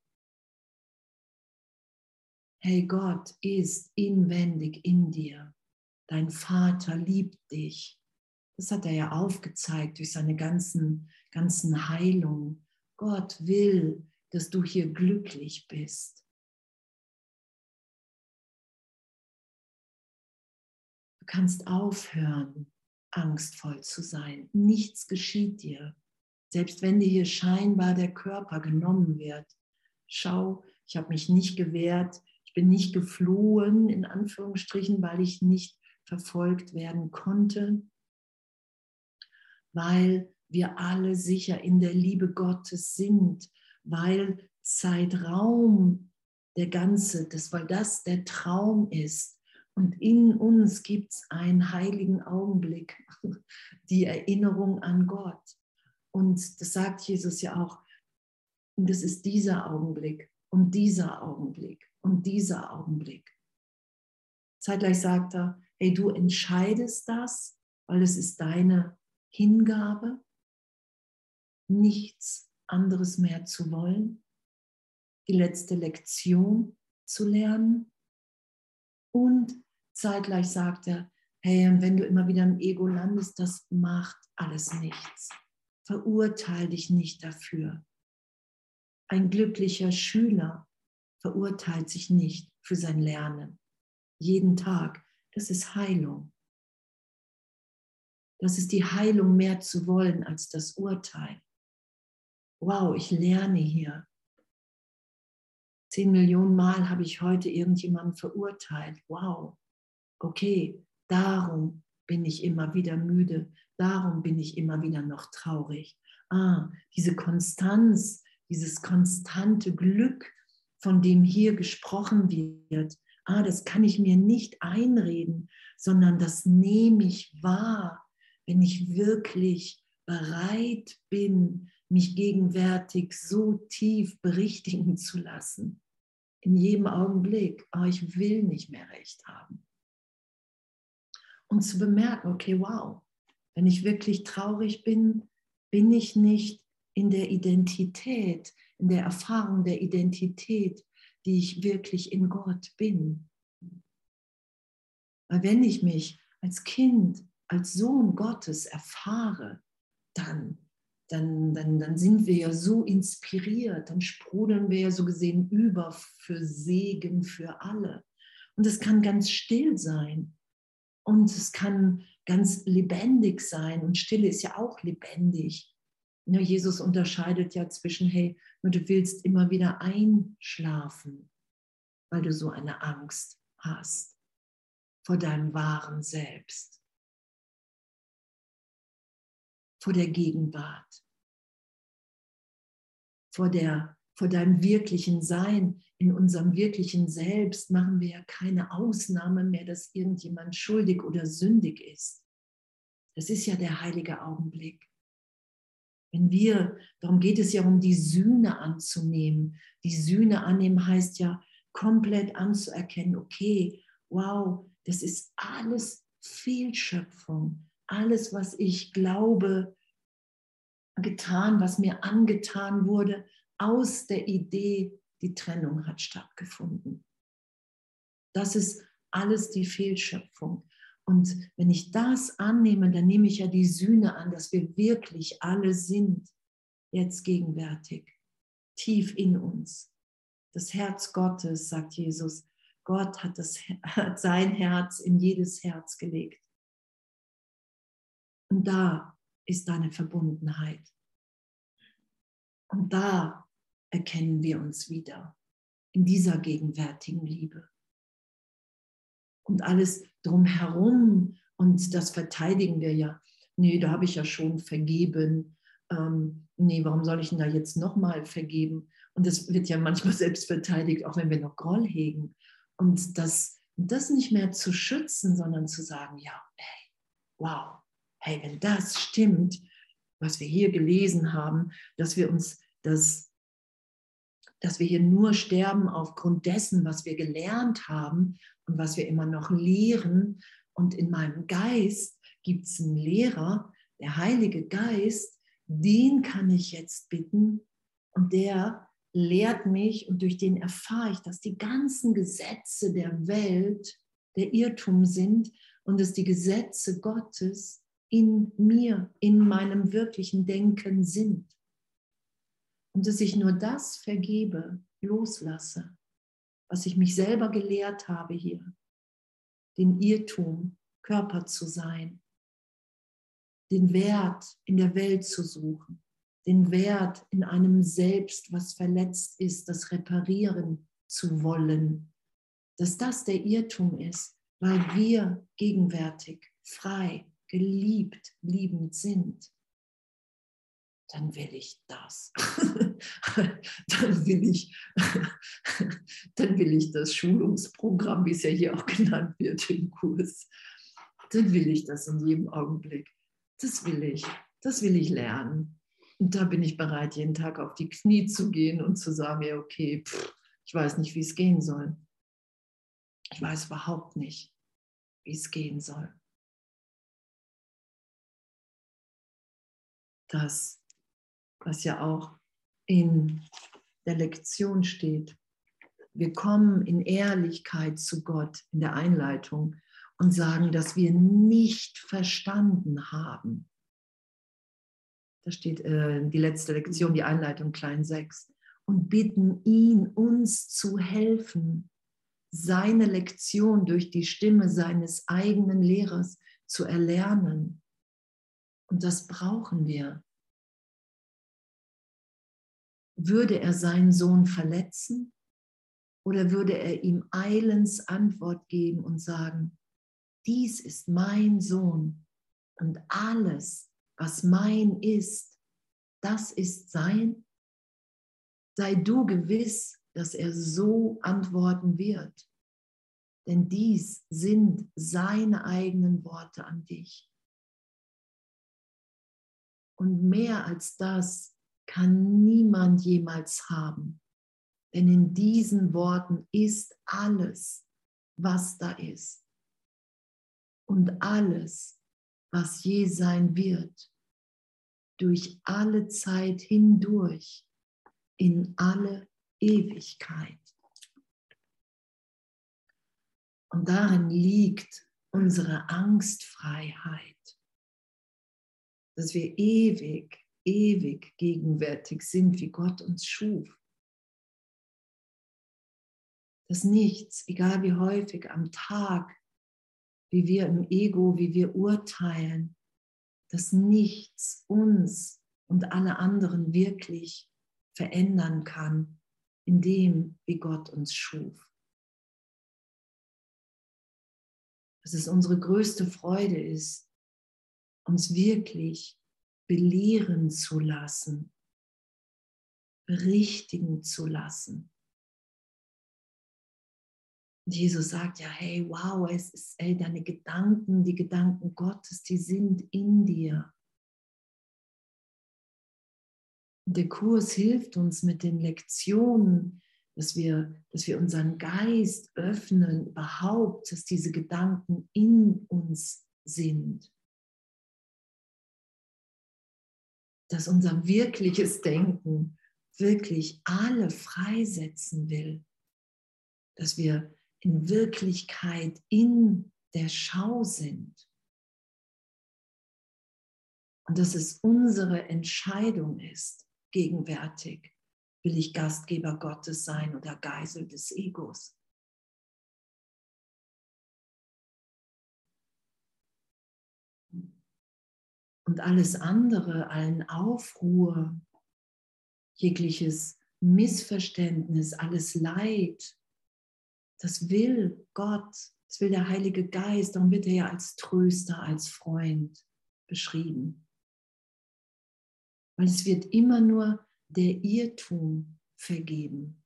Hey, Gott ist inwendig in dir. Dein Vater liebt dich. Das hat er ja aufgezeigt durch seine ganzen, ganzen Heilungen. Gott will, dass du hier glücklich bist. Kannst aufhören, angstvoll zu sein. Nichts geschieht dir. Selbst wenn dir hier scheinbar der Körper genommen wird. Schau, ich habe mich nicht gewehrt, ich bin nicht geflohen, in Anführungsstrichen, weil ich nicht verfolgt werden konnte, weil wir alle sicher in der Liebe Gottes sind, weil Zeitraum der ganze, das, weil das der Traum ist, und in uns gibt es einen heiligen Augenblick, die Erinnerung an Gott. Und das sagt Jesus ja auch. Und das ist dieser Augenblick und dieser Augenblick und dieser Augenblick. Zeitgleich sagt er, hey, du entscheidest das, weil es ist deine Hingabe, nichts anderes mehr zu wollen, die letzte Lektion zu lernen und zeitgleich sagt er, hey, wenn du immer wieder im Ego landest, das macht alles nichts. Verurteil dich nicht dafür. Ein glücklicher Schüler verurteilt sich nicht für sein Lernen. Jeden Tag. Das ist Heilung. Das ist die Heilung mehr zu wollen als das Urteil. Wow, ich lerne hier. Zehn Millionen Mal habe ich heute irgendjemanden verurteilt. Wow. Okay, darum bin ich immer wieder müde. Darum bin ich immer wieder noch traurig. Ah, diese Konstanz, dieses konstante Glück, von dem hier gesprochen wird. Ah, das kann ich mir nicht einreden, sondern das nehme ich wahr, wenn ich wirklich bereit bin, mich gegenwärtig so tief berichtigen zu lassen in jedem Augenblick, oh, ich will nicht mehr recht haben. Und zu bemerken, okay, wow, wenn ich wirklich traurig bin, bin ich nicht in der Identität, in der Erfahrung der Identität, die ich wirklich in Gott bin. Weil wenn ich mich als Kind, als Sohn Gottes erfahre, dann dann, dann, dann sind wir ja so inspiriert, dann sprudeln wir ja so gesehen über für Segen für alle. Und es kann ganz still sein und es kann ganz lebendig sein und Stille ist ja auch lebendig. Ja, Jesus unterscheidet ja zwischen, hey, du willst immer wieder einschlafen weil du so eine Angst hast vor deinem wahren Selbst, vor der Gegenwart, vor, der, vor deinem wirklichen Sein. In unserem wirklichen Selbst machen wir ja keine Ausnahme mehr, dass irgendjemand schuldig oder sündig ist. Das ist ja der heilige Augenblick. Wenn wir, darum geht es ja um die Sühne anzunehmen. Die Sühne annehmen heißt ja komplett anzuerkennen, okay, wow, das ist alles Fehlschöpfung. Alles, was ich glaube, getan, was mir angetan wurde, aus der Idee, die Trennung hat stattgefunden. Das ist alles die Fehlschöpfung. Und wenn ich das annehme, dann nehme ich ja die Sühne an, dass wir wirklich alle sind, jetzt gegenwärtig, tief in uns. Das Herz Gottes, sagt Jesus, Gott hat, das, hat sein Herz in jedes Herz gelegt. Und da ist deine Verbundenheit. Und da erkennen wir uns wieder in dieser gegenwärtigen Liebe. Und alles drumherum, und das verteidigen wir ja. Nee, da habe ich ja schon vergeben. Ähm, nee, warum soll ich denn da jetzt nochmal vergeben? Und das wird ja manchmal selbst verteidigt, auch wenn wir noch Groll hegen. Und das, das nicht mehr zu schützen, sondern zu sagen, ja, hey, wow, hey, wenn das stimmt, was wir hier gelesen haben, dass wir uns das, dass wir hier nur sterben aufgrund dessen, was wir gelernt haben und was wir immer noch lehren. Und in meinem Geist gibt es einen Lehrer, der Heilige Geist, den kann ich jetzt bitten und der lehrt mich und durch den erfahre ich, dass die ganzen Gesetze der Welt der Irrtum sind und dass die Gesetze Gottes in mir, in meinem wirklichen Denken sind. Und dass ich nur das vergebe, loslasse, was ich mich selber gelehrt habe hier, den Irrtum, Körper zu sein, den Wert in der Welt zu suchen, den Wert in einem Selbst, was verletzt ist, das reparieren zu wollen, dass das der Irrtum ist, weil wir gegenwärtig, frei, geliebt, liebend sind, dann will ich das. dann, will ich, dann will ich das Schulungsprogramm, wie es ja hier auch genannt wird im Kurs. Dann will ich das in jedem Augenblick. Das will ich. Das will ich lernen. Und da bin ich bereit, jeden Tag auf die Knie zu gehen und zu sagen, ja, okay, pff, ich weiß nicht, wie es gehen soll. Ich weiß überhaupt nicht, wie es gehen soll. Das, was ja auch in der Lektion steht. Wir kommen in Ehrlichkeit zu Gott in der Einleitung und sagen, dass wir nicht verstanden haben, da steht äh, die letzte Lektion, die Einleitung, Klein 6. Und bitten ihn, uns zu helfen, seine Lektion durch die Stimme seines eigenen Lehrers zu erlernen. Und das brauchen wir. Würde er seinen Sohn verletzen oder würde er ihm eilends Antwort geben und sagen, dies ist mein Sohn und alles, was mein ist, das ist sein? Sei du gewiss, dass er so antworten wird. Denn dies sind seine eigenen Worte an dich. Und mehr als das kann niemand jemals haben. Denn in diesen Worten ist alles, was da ist. Und alles, was je sein wird, durch alle Zeit hindurch, in alle Ewigkeit. Und darin liegt unsere Angstfreiheit, dass wir ewig, ewig gegenwärtig sind, wie Gott uns schuf. Dass nichts, egal wie häufig am Tag, wie wir im Ego, wie wir urteilen, dass nichts uns und alle anderen wirklich verändern kann in dem, wie Gott uns schuf. Dass es unsere größte Freude ist, uns wirklich belehren zu lassen, berichtigen zu lassen. Und Jesus sagt ja, hey, wow, es ist, ey, deine Gedanken, die Gedanken Gottes, die sind in dir. Der Kurs hilft uns mit den Lektionen, dass wir, dass wir unseren Geist öffnen, überhaupt, dass diese Gedanken in uns sind. Dass unser wirkliches Denken wirklich alle freisetzen will. Dass wir in Wirklichkeit in der Schau sind. Und dass es unsere Entscheidung ist, gegenwärtig will ich Gastgeber Gottes sein oder Geisel des Egos? Und alles andere, allen Aufruhr, jegliches Missverständnis, alles Leid, das will Gott, das will der Heilige Geist, darum wird er ja als Tröster, als Freund beschrieben. Weil es wird immer nur der Irrtum vergeben.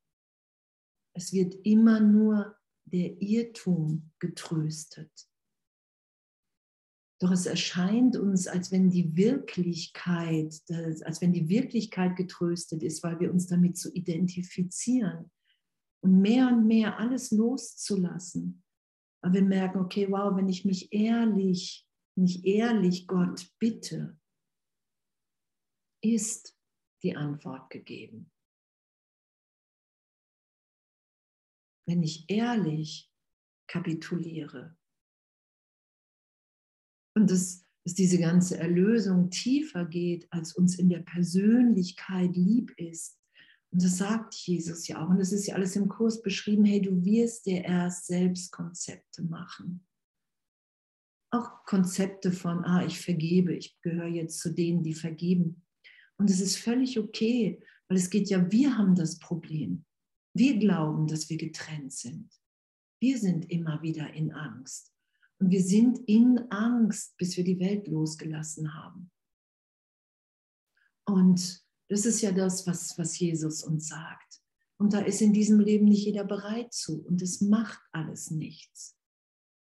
Es wird immer nur der Irrtum getröstet. Doch es erscheint uns, als wenn die Wirklichkeit, als wenn die Wirklichkeit getröstet ist, weil wir uns damit zu identifizieren und mehr und mehr alles loszulassen. Aber wir merken, okay, wow, wenn ich mich ehrlich, nicht ehrlich Gott bitte, ist die Antwort gegeben. Wenn ich ehrlich kapituliere und dass, dass diese ganze Erlösung tiefer geht, als uns in der Persönlichkeit lieb ist. Und das sagt Jesus ja auch. Und das ist ja alles im Kurs beschrieben. Hey, du wirst dir erst selbst Konzepte machen. Auch Konzepte von, ah, ich vergebe, ich gehöre jetzt zu denen, die vergeben. Und es ist völlig okay, weil es geht ja, wir haben das Problem. Wir glauben, dass wir getrennt sind. Wir sind immer wieder in Angst. Und wir sind in Angst, bis wir die Welt losgelassen haben. Und das ist ja das, was, was Jesus uns sagt. Und da ist in diesem Leben nicht jeder bereit zu. Und es macht alles nichts.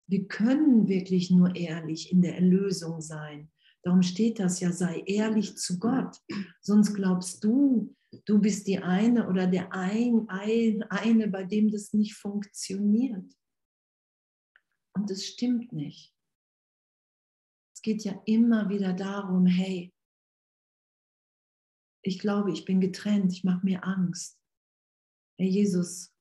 Wir können wirklich nur ehrlich in der Erlösung sein. Darum steht das ja, sei ehrlich zu Gott. Sonst glaubst du, du bist die eine oder der ein, ein, eine, bei dem das nicht funktioniert. Und es stimmt nicht. Es geht ja immer wieder darum, hey, ich glaube, ich bin getrennt, ich mache mir Angst. Herr Jesus,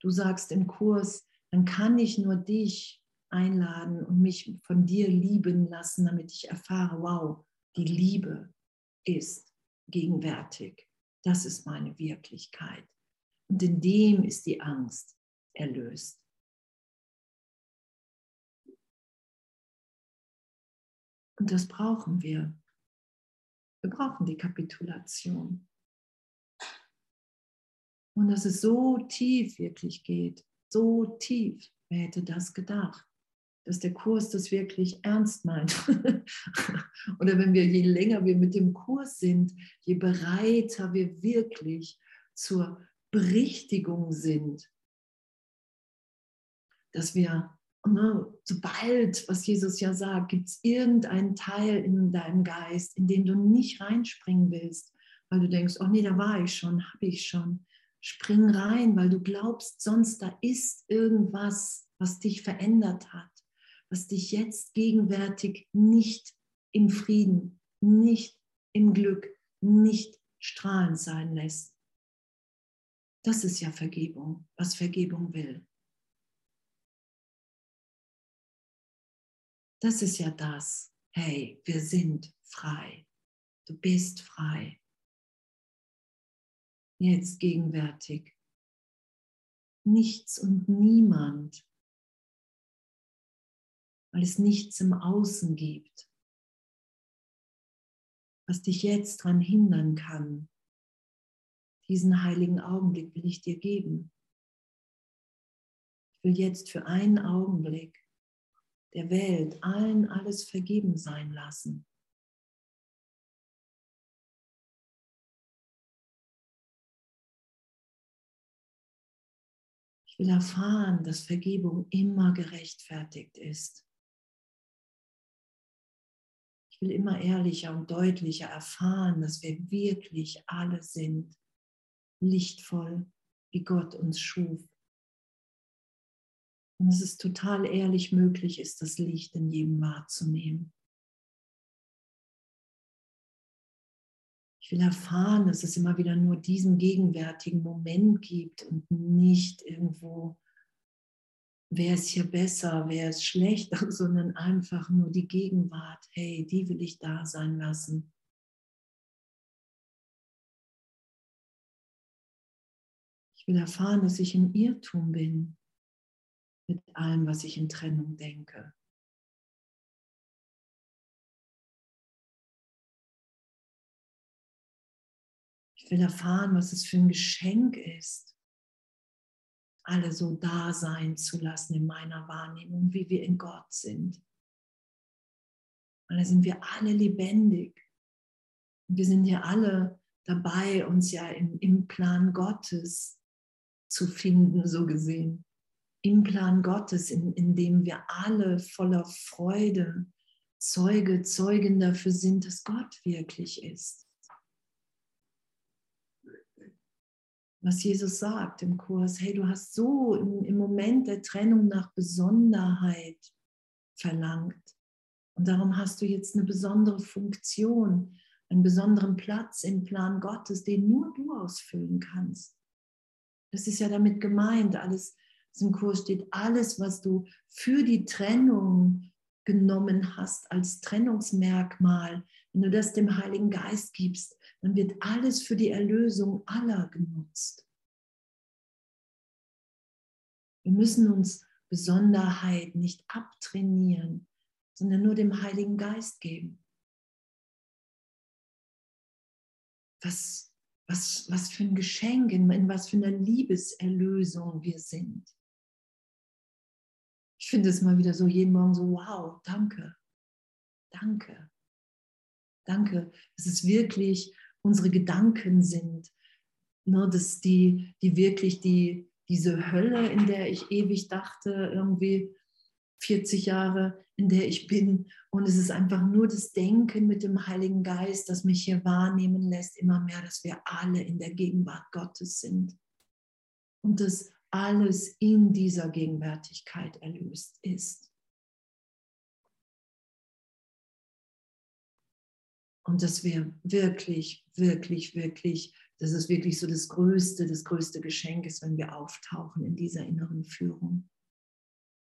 du sagst im Kurs, dann kann ich nur dich einladen und mich von dir lieben lassen, damit ich erfahre, wow, die Liebe ist gegenwärtig. Das ist meine Wirklichkeit. Und in dem ist die Angst erlöst. Und das brauchen wir. Wir brauchen die Kapitulation. Und dass es so tief wirklich geht, so tief, wer hätte das gedacht? dass der Kurs das wirklich ernst meint. Oder wenn wir, je länger wir mit dem Kurs sind, je bereiter wir wirklich zur Berichtigung sind, dass wir, ne, sobald, was Jesus ja sagt, gibt es irgendeinen Teil in deinem Geist, in den du nicht reinspringen willst, weil du denkst, oh nee, da war ich schon, habe ich schon. Spring rein, weil du glaubst, sonst da ist irgendwas, was dich verändert hat was dich jetzt gegenwärtig nicht im Frieden, nicht im Glück, nicht strahlend sein lässt. Das ist ja Vergebung, was Vergebung will. Das ist ja das. Hey, wir sind frei. Du bist frei. Jetzt gegenwärtig. Nichts und niemand weil es nichts im Außen gibt, was dich jetzt daran hindern kann. Diesen heiligen Augenblick will ich dir geben. Ich will jetzt für einen Augenblick der Welt, allen alles vergeben sein lassen. Ich will erfahren, dass Vergebung immer gerechtfertigt ist. Ich will immer ehrlicher und deutlicher erfahren, dass wir wirklich alle sind, lichtvoll, wie Gott uns schuf. Und dass es total ehrlich möglich ist, das Licht in jedem wahrzunehmen. will erfahren, dass es immer wieder nur diesen gegenwärtigen Moment gibt und nicht irgendwo, wer ist hier besser, wer ist schlechter, sondern einfach nur die Gegenwart. Hey, die will ich da sein lassen. Ich will erfahren, dass ich im Irrtum bin mit allem, was ich in Trennung denke. Ich will erfahren, was es für ein Geschenk ist, alle so da sein zu lassen in meiner Wahrnehmung, wie wir in Gott sind. Weil da sind wir alle lebendig. Und wir sind ja alle dabei, uns ja im, im Plan Gottes zu finden, so gesehen. Im Plan Gottes, in, in dem wir alle voller Freude Zeuge, Zeugen dafür sind, dass Gott wirklich ist. was Jesus sagt im Kurs, hey, du hast so im, im Moment der Trennung nach Besonderheit verlangt. Und darum hast du jetzt eine besondere Funktion, einen besonderen Platz im Plan Gottes, den nur du ausfüllen kannst. Das ist ja damit gemeint, alles, im Kurs steht, alles, was du für die Trennung genommen hast als Trennungsmerkmal, wenn du das dem Heiligen Geist gibst, dann wird alles für die Erlösung aller genutzt. Wir müssen uns Besonderheit nicht abtrainieren, sondern nur dem Heiligen Geist geben. Was, was, was für ein Geschenk, in, in was für einer Liebeserlösung wir sind. Finde es mal wieder so jeden Morgen so, wow, danke, danke, danke. Es ist wirklich unsere Gedanken sind, ne, dass die, die wirklich die, diese Hölle, in der ich ewig dachte, irgendwie 40 Jahre, in der ich bin. Und es ist einfach nur das Denken mit dem Heiligen Geist, das mich hier wahrnehmen lässt, immer mehr, dass wir alle in der Gegenwart Gottes sind. Und dass alles in dieser Gegenwärtigkeit erlöst ist. Und dass wir wirklich, wirklich, wirklich, das ist wirklich so das größte, das größte Geschenk ist, wenn wir auftauchen in dieser inneren Führung.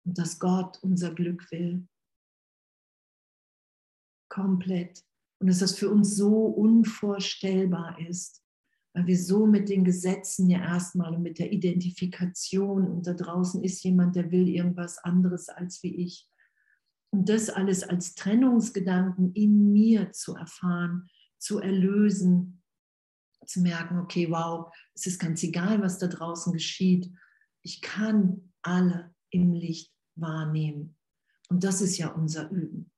Und dass Gott unser Glück will. Komplett. Und dass das für uns so unvorstellbar ist, weil wir so mit den Gesetzen ja erstmal und mit der Identifikation und da draußen ist jemand, der will irgendwas anderes als wie ich und das alles als Trennungsgedanken in mir zu erfahren, zu erlösen, zu merken, okay, wow, es ist ganz egal, was da draußen geschieht. Ich kann alle im Licht wahrnehmen. Und das ist ja unser Üben.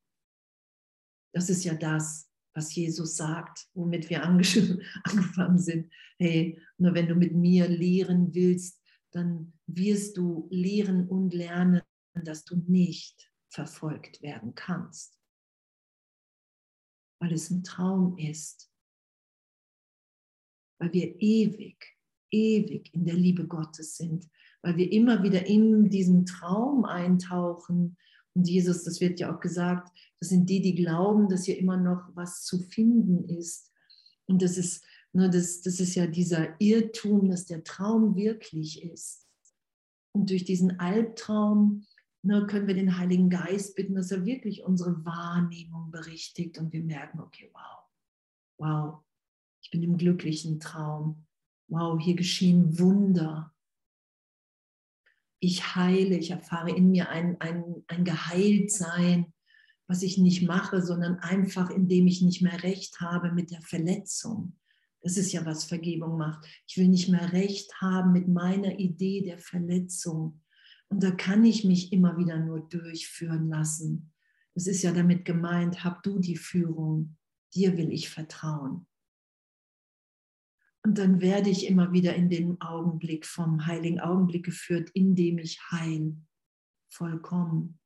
Das ist ja das, was Jesus sagt, womit wir angefangen sind. Hey, nur wenn du mit mir lehren willst, dann wirst du lehren und lernen, dass du nicht verfolgt werden kannst, weil es ein Traum ist, weil wir ewig, ewig in der Liebe Gottes sind, weil wir immer wieder in diesen Traum eintauchen. Und Jesus, das wird ja auch gesagt, das sind die, die glauben, dass hier immer noch was zu finden ist. Und das ist, ne, das, das ist ja dieser Irrtum, dass der Traum wirklich ist. Und durch diesen Albtraum ne, können wir den Heiligen Geist bitten, dass er wirklich unsere Wahrnehmung berichtigt und wir merken, okay, wow, wow, ich bin im glücklichen Traum. Wow, hier geschehen Wunder. Ich heile, ich erfahre in mir ein, ein, ein Geheiltsein, was ich nicht mache, sondern einfach, indem ich nicht mehr recht habe mit der Verletzung. Das ist ja, was Vergebung macht. Ich will nicht mehr recht haben mit meiner Idee der Verletzung, Und da kann ich mich immer wieder nur durchführen lassen. Es ist ja damit gemeint, hab du die Führung, dir will ich vertrauen. Und dann werde ich immer wieder in den Augenblick vom heiligen Augenblick geführt, in dem ich heil, vollkommen,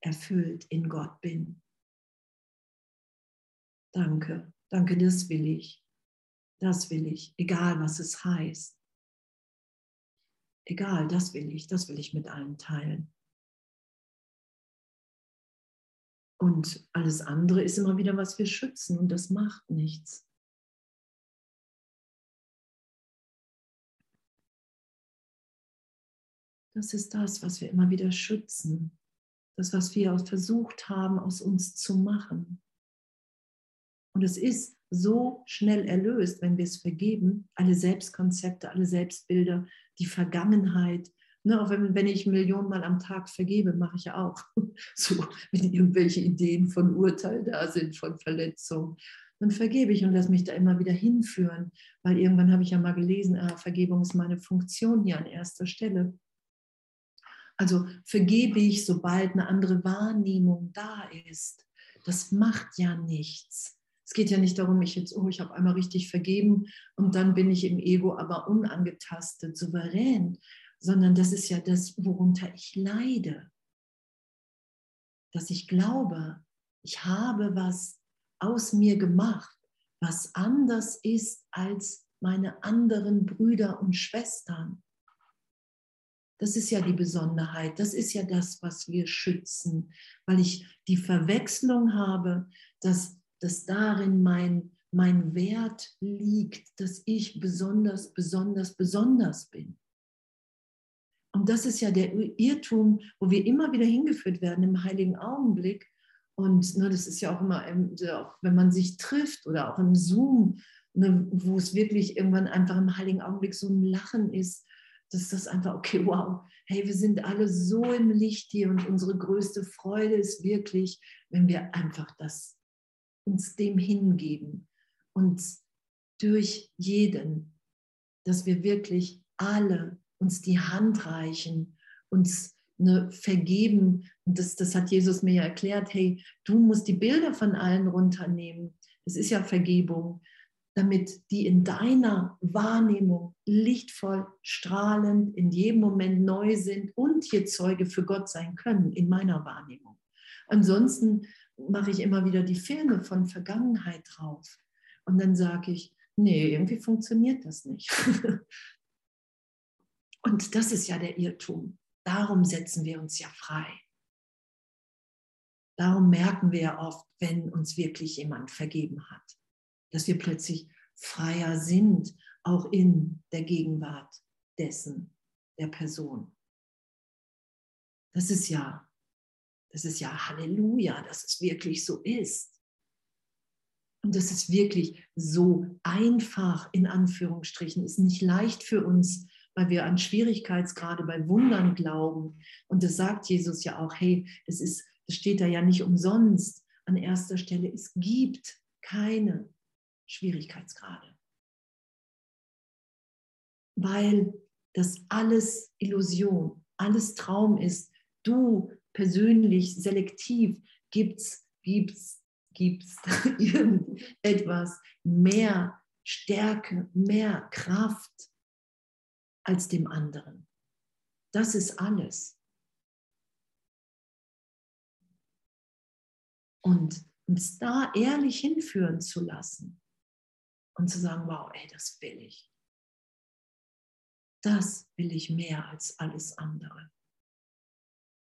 erfüllt in Gott bin. Danke, danke, das will ich. Das will ich, egal was es heißt. Egal, das will ich, das will ich mit allen teilen. Und alles andere ist immer wieder, was wir schützen und das macht nichts. Das ist das, was wir immer wieder schützen. Das, was wir versucht haben, aus uns zu machen. Und es ist so schnell erlöst, wenn wir es vergeben, alle Selbstkonzepte, alle Selbstbilder, die Vergangenheit. Ne, auch wenn, wenn ich Millionen Mal am Tag vergebe, mache ich ja auch. So, wenn irgendwelche Ideen von Urteil da sind, von Verletzung, dann vergebe ich und lasse mich da immer wieder hinführen. Weil irgendwann habe ich ja mal gelesen, ah, Vergebung ist meine Funktion hier an erster Stelle. Also vergebe ich, sobald eine andere Wahrnehmung da ist. Das macht ja nichts. Es geht ja nicht darum, ich jetzt, oh, ich habe einmal richtig vergeben und dann bin ich im Ego aber unangetastet, souverän, sondern das ist ja das, worunter ich leide. Dass ich glaube, ich habe was aus mir gemacht, was anders ist als meine anderen Brüder und Schwestern. Das ist ja die Besonderheit, das ist ja das, was wir schützen, weil ich die Verwechslung habe, dass dass darin mein, mein Wert liegt, dass ich besonders, besonders, besonders bin. Und das ist ja der Irrtum, wo wir immer wieder hingeführt werden im heiligen Augenblick. Und ne, das ist ja auch immer, auch wenn man sich trifft oder auch im Zoom, ne, wo es wirklich irgendwann einfach im heiligen Augenblick so ein Lachen ist, dass das einfach, okay, wow, hey, wir sind alle so im Licht hier und unsere größte Freude ist wirklich, wenn wir einfach das uns dem hingeben, uns durch jeden, dass wir wirklich alle uns die Hand reichen, uns ne, vergeben. Und das, das hat Jesus mir ja erklärt, hey, du musst die Bilder von allen runternehmen. Das ist ja Vergebung, damit die in deiner Wahrnehmung lichtvoll, strahlend, in jedem Moment neu sind und hier Zeuge für Gott sein können, in meiner Wahrnehmung. Ansonsten mache ich immer wieder die Filme von Vergangenheit drauf. Und dann sage ich, nee, irgendwie funktioniert das nicht. Und das ist ja der Irrtum. Darum setzen wir uns ja frei. Darum merken wir ja oft, wenn uns wirklich jemand vergeben hat, dass wir plötzlich freier sind, auch in der Gegenwart dessen, der Person. Das ist ja das ist ja Halleluja, dass es wirklich so ist. Und das ist wirklich so einfach, in Anführungsstrichen, ist nicht leicht für uns, weil wir an Schwierigkeitsgrade bei Wundern glauben. Und das sagt Jesus ja auch, hey, das, ist, das steht da ja nicht umsonst an erster Stelle. Es gibt keine Schwierigkeitsgrade. Weil das alles Illusion, alles Traum ist. Du persönlich, selektiv, gibt es gibt's, gibt's irgendetwas mehr Stärke, mehr Kraft als dem anderen. Das ist alles. Und uns da ehrlich hinführen zu lassen und zu sagen, wow, ey, das will ich. Das will ich mehr als alles andere.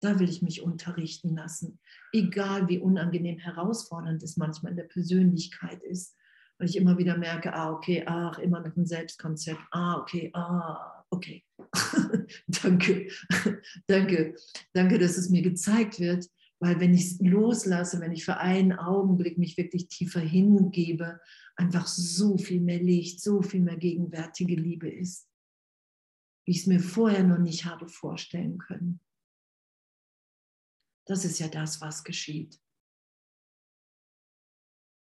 Da will ich mich unterrichten lassen, egal wie unangenehm herausfordernd es manchmal in der Persönlichkeit ist, weil ich immer wieder merke, ah, okay, ach, immer noch ein Selbstkonzept, ah, okay, ah, okay. danke, danke, danke, dass es mir gezeigt wird, weil wenn ich es loslasse, wenn ich für einen Augenblick mich wirklich tiefer hingebe, einfach so viel mehr Licht, so viel mehr gegenwärtige Liebe ist, wie ich es mir vorher noch nicht habe vorstellen können. Das ist ja das, was geschieht.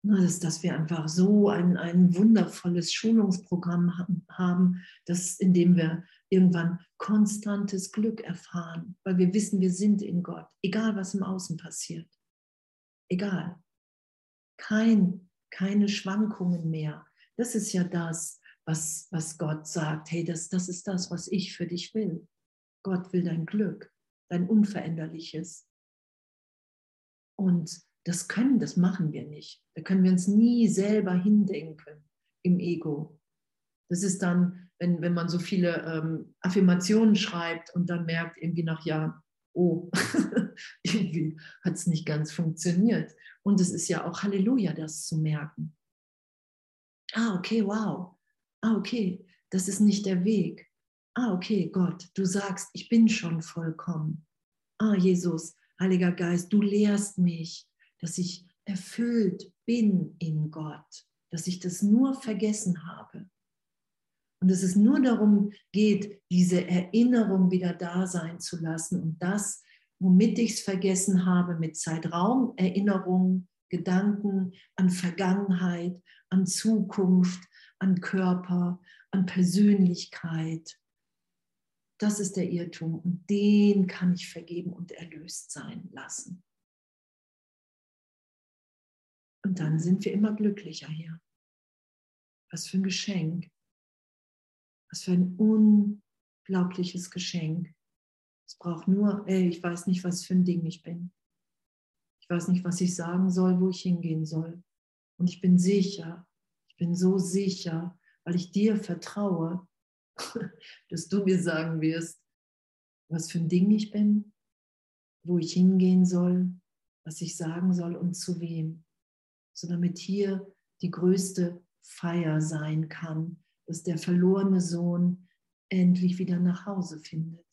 dass, dass wir einfach so ein, ein wundervolles Schulungsprogramm haben, das, in dem wir irgendwann konstantes Glück erfahren, weil wir wissen, wir sind in Gott, egal was im Außen passiert. Egal. Kein, keine Schwankungen mehr. Das ist ja das, was, was Gott sagt. Hey, das, das ist das, was ich für dich will. Gott will dein Glück, dein Unveränderliches. Und das können, das machen wir nicht. Da können wir uns nie selber hindenken im Ego. Das ist dann, wenn, wenn man so viele ähm, Affirmationen schreibt und dann merkt irgendwie nach Jahren, oh, irgendwie hat es nicht ganz funktioniert. Und es ist ja auch Halleluja, das zu merken. Ah, okay, wow. Ah, okay, das ist nicht der Weg. Ah, okay, Gott, du sagst, ich bin schon vollkommen. Ah, Jesus, Heiliger Geist, du lehrst mich, dass ich erfüllt bin in Gott, dass ich das nur vergessen habe. Und dass es nur darum geht, diese Erinnerung wieder da sein zu lassen und das, womit ich es vergessen habe, mit Zeitraum, Erinnerung, Gedanken an Vergangenheit, an Zukunft, an Körper, an Persönlichkeit. Das ist der Irrtum und den kann ich vergeben und erlöst sein lassen. Und dann sind wir immer glücklicher hier. Was für ein Geschenk. Was für ein unglaubliches Geschenk. Es braucht nur, ey, ich weiß nicht, was für ein Ding ich bin. Ich weiß nicht, was ich sagen soll, wo ich hingehen soll. Und ich bin sicher, ich bin so sicher, weil ich dir vertraue, dass du mir sagen wirst, was für ein Ding ich bin, wo ich hingehen soll, was ich sagen soll und zu wem. So damit hier die größte Feier sein kann, dass der verlorene Sohn endlich wieder nach Hause findet.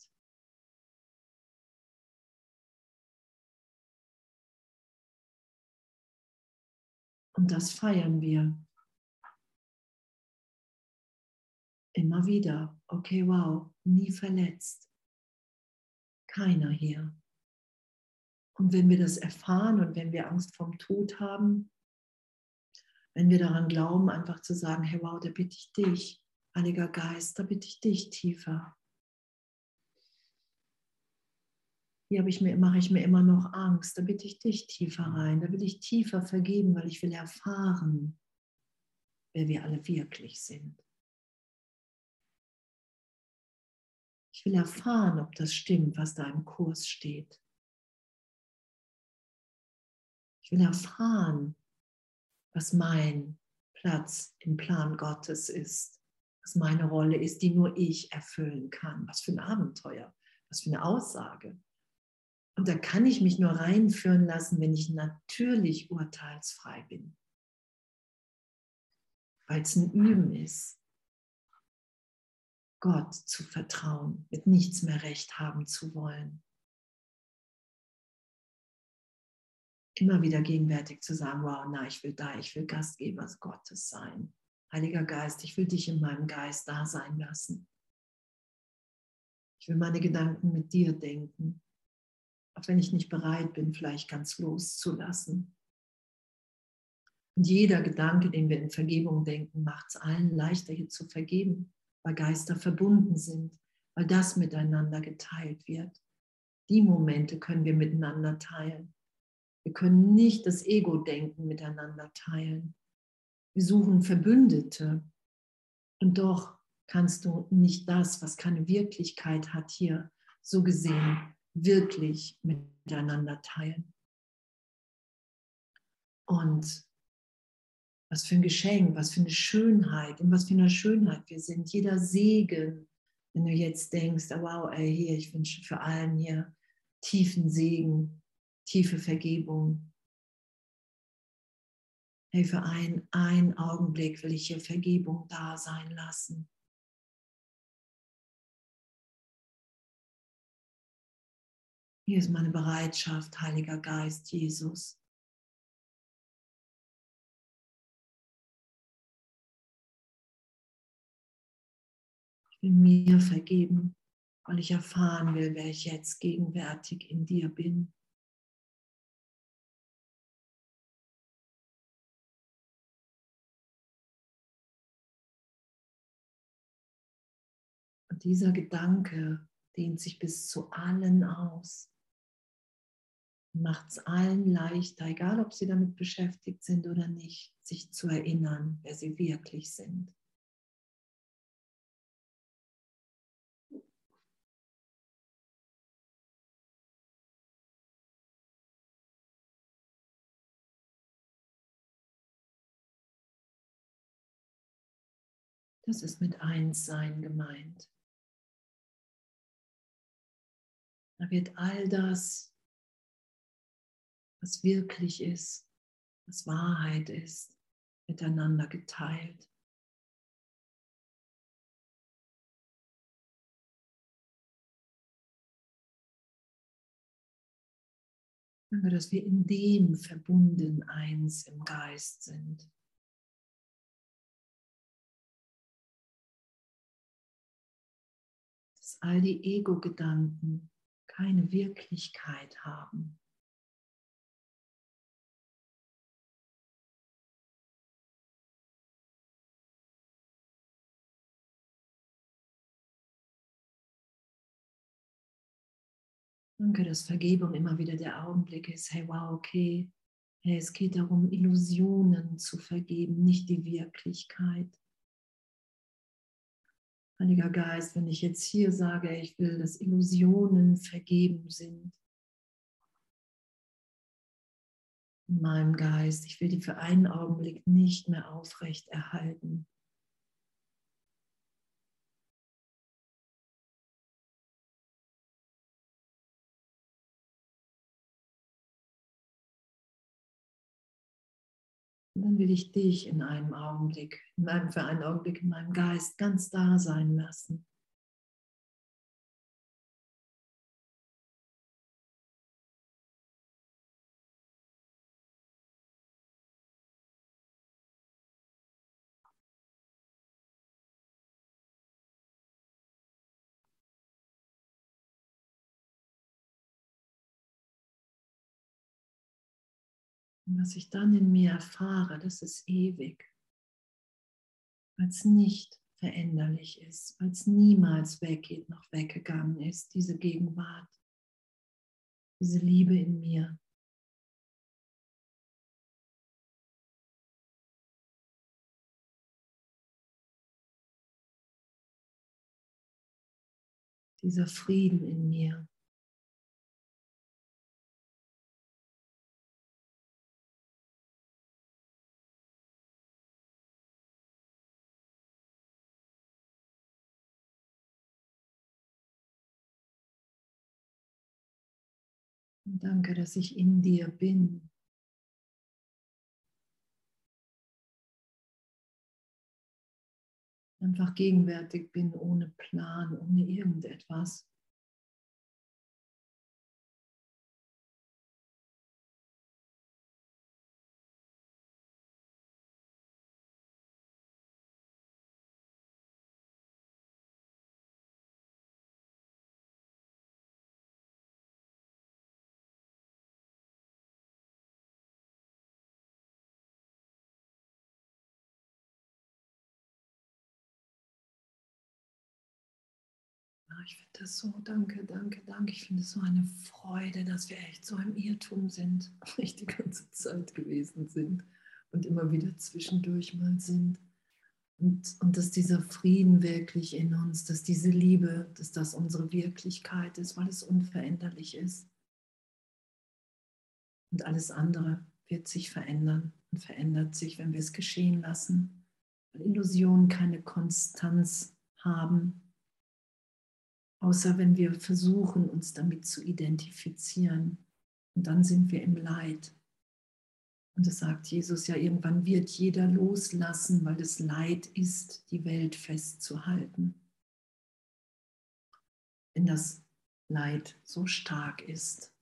Und das feiern wir. Immer wieder. Okay, wow, nie verletzt. Keiner hier. Und wenn wir das erfahren und wenn wir Angst vorm Tod haben, wenn wir daran glauben, einfach zu sagen, hey wow, da bitte ich dich, Heiliger Geist, da bitte ich dich tiefer. Hier ich mir, mache ich mir immer noch Angst, da bitte ich dich tiefer rein, da will ich tiefer vergeben, weil ich will erfahren, wer wir alle wirklich sind. Ich will erfahren, ob das stimmt, was da im Kurs steht. Ich will erfahren, was mein Platz im Plan Gottes ist, was meine Rolle ist, die nur ich erfüllen kann. Was für ein Abenteuer, was für eine Aussage. Und da kann ich mich nur reinführen lassen, wenn ich natürlich urteilsfrei bin. Weil es ein Üben ist, Gott zu vertrauen, mit nichts mehr recht haben zu wollen. Immer wieder gegenwärtig zu sagen, wow, na, ich will da, ich will Gastgeber Gottes sein. Heiliger Geist, ich will dich in meinem Geist da sein lassen. Ich will meine Gedanken mit dir denken, auch wenn ich nicht bereit bin, vielleicht ganz loszulassen. Und jeder Gedanke, den wir in Vergebung denken, macht es allen leichter, hier zu vergeben, weil Geister verbunden sind, weil das miteinander geteilt wird. Die Momente können wir miteinander teilen. Wir können nicht das Ego-Denken miteinander teilen. Wir suchen Verbündete. Und doch kannst du nicht das, was keine Wirklichkeit hat, hier so gesehen wirklich miteinander teilen. Und was für ein Geschenk, was für eine Schönheit, in was für einer Schönheit wir sind. Jeder Segen, wenn du jetzt denkst, oh wow, ey, hier, ich wünsche für allen hier tiefen Segen, tiefe Vergebung. Hey, für einen, einen Augenblick will ich hier Vergebung da sein lassen. Hier ist meine Bereitschaft, Heiliger Geist, Jesus. Ich will mir vergeben, weil ich erfahren will, wer ich jetzt gegenwärtig in dir bin. Dieser Gedanke dehnt sich bis zu allen aus. Macht es allen leichter, egal ob sie damit beschäftigt sind oder nicht, sich zu erinnern, wer sie wirklich sind. Das ist mit Einssein gemeint. Da wird all das, was wirklich ist, was Wahrheit ist, miteinander geteilt. Danke, dass wir in dem verbunden eins im Geist sind. Dass all die Ego-Gedanken keine Wirklichkeit haben. Danke, dass Vergebung immer wieder der Augenblick ist. Hey, wow, okay. Hey, es geht darum, Illusionen zu vergeben, nicht die Wirklichkeit. Heiliger Geist, wenn ich jetzt hier sage, ich will, dass Illusionen vergeben sind in meinem Geist, ich will die für einen Augenblick nicht mehr aufrecht erhalten. Und dann will ich dich in einem Augenblick, in meinem, für einen Augenblick in meinem Geist ganz da sein lassen. Und was ich dann in mir erfahre, das ist ewig, weil es nicht veränderlich ist, weil es niemals weggeht, noch weggegangen ist, diese Gegenwart, diese Liebe in mir. Dieser Frieden in mir. Danke, dass ich in dir bin. Einfach gegenwärtig bin, ohne Plan, ohne irgendetwas. Ich finde das so, danke, danke, danke. Ich finde es so eine Freude, dass wir echt so im Irrtum sind, nicht die ganze Zeit gewesen sind und immer wieder zwischendurch mal sind. Und, und dass dieser Frieden wirklich in uns, dass diese Liebe, dass das unsere Wirklichkeit ist, weil es unveränderlich ist. Und alles andere wird sich verändern und verändert sich, wenn wir es geschehen lassen, weil Illusionen keine Konstanz haben, außer wenn wir versuchen, uns damit zu identifizieren. Und dann sind wir im Leid. Und das sagt Jesus ja, irgendwann wird jeder loslassen, weil es Leid ist, die Welt festzuhalten. Wenn das Leid so stark ist.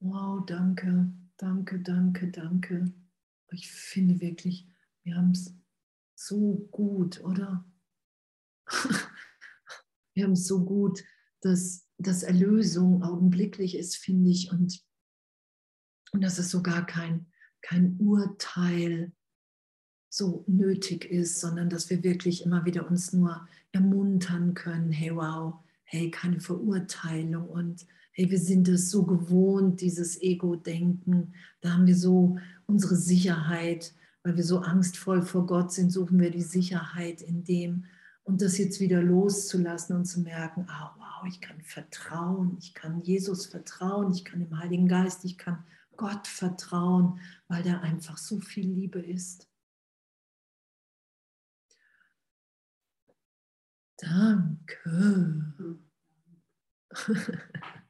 Wow, danke, danke, danke, danke. Ich finde wirklich, wir haben es so gut, oder? Wir haben es so gut, dass, dass Erlösung augenblicklich ist, finde ich, und, und dass es sogar kein, kein Urteil, so nötig ist, sondern dass wir wirklich immer wieder uns nur ermuntern können, hey wow, hey, keine Verurteilung und hey, wir sind es so gewohnt, dieses Ego-Denken, da haben wir so unsere Sicherheit, weil wir so angstvoll vor Gott sind, suchen wir die Sicherheit in dem und das jetzt wieder loszulassen und zu merken, ah wow, ich kann vertrauen, ich kann Jesus vertrauen, ich kann dem Heiligen Geist, ich kann Gott vertrauen, weil da einfach so viel Liebe ist. Danke.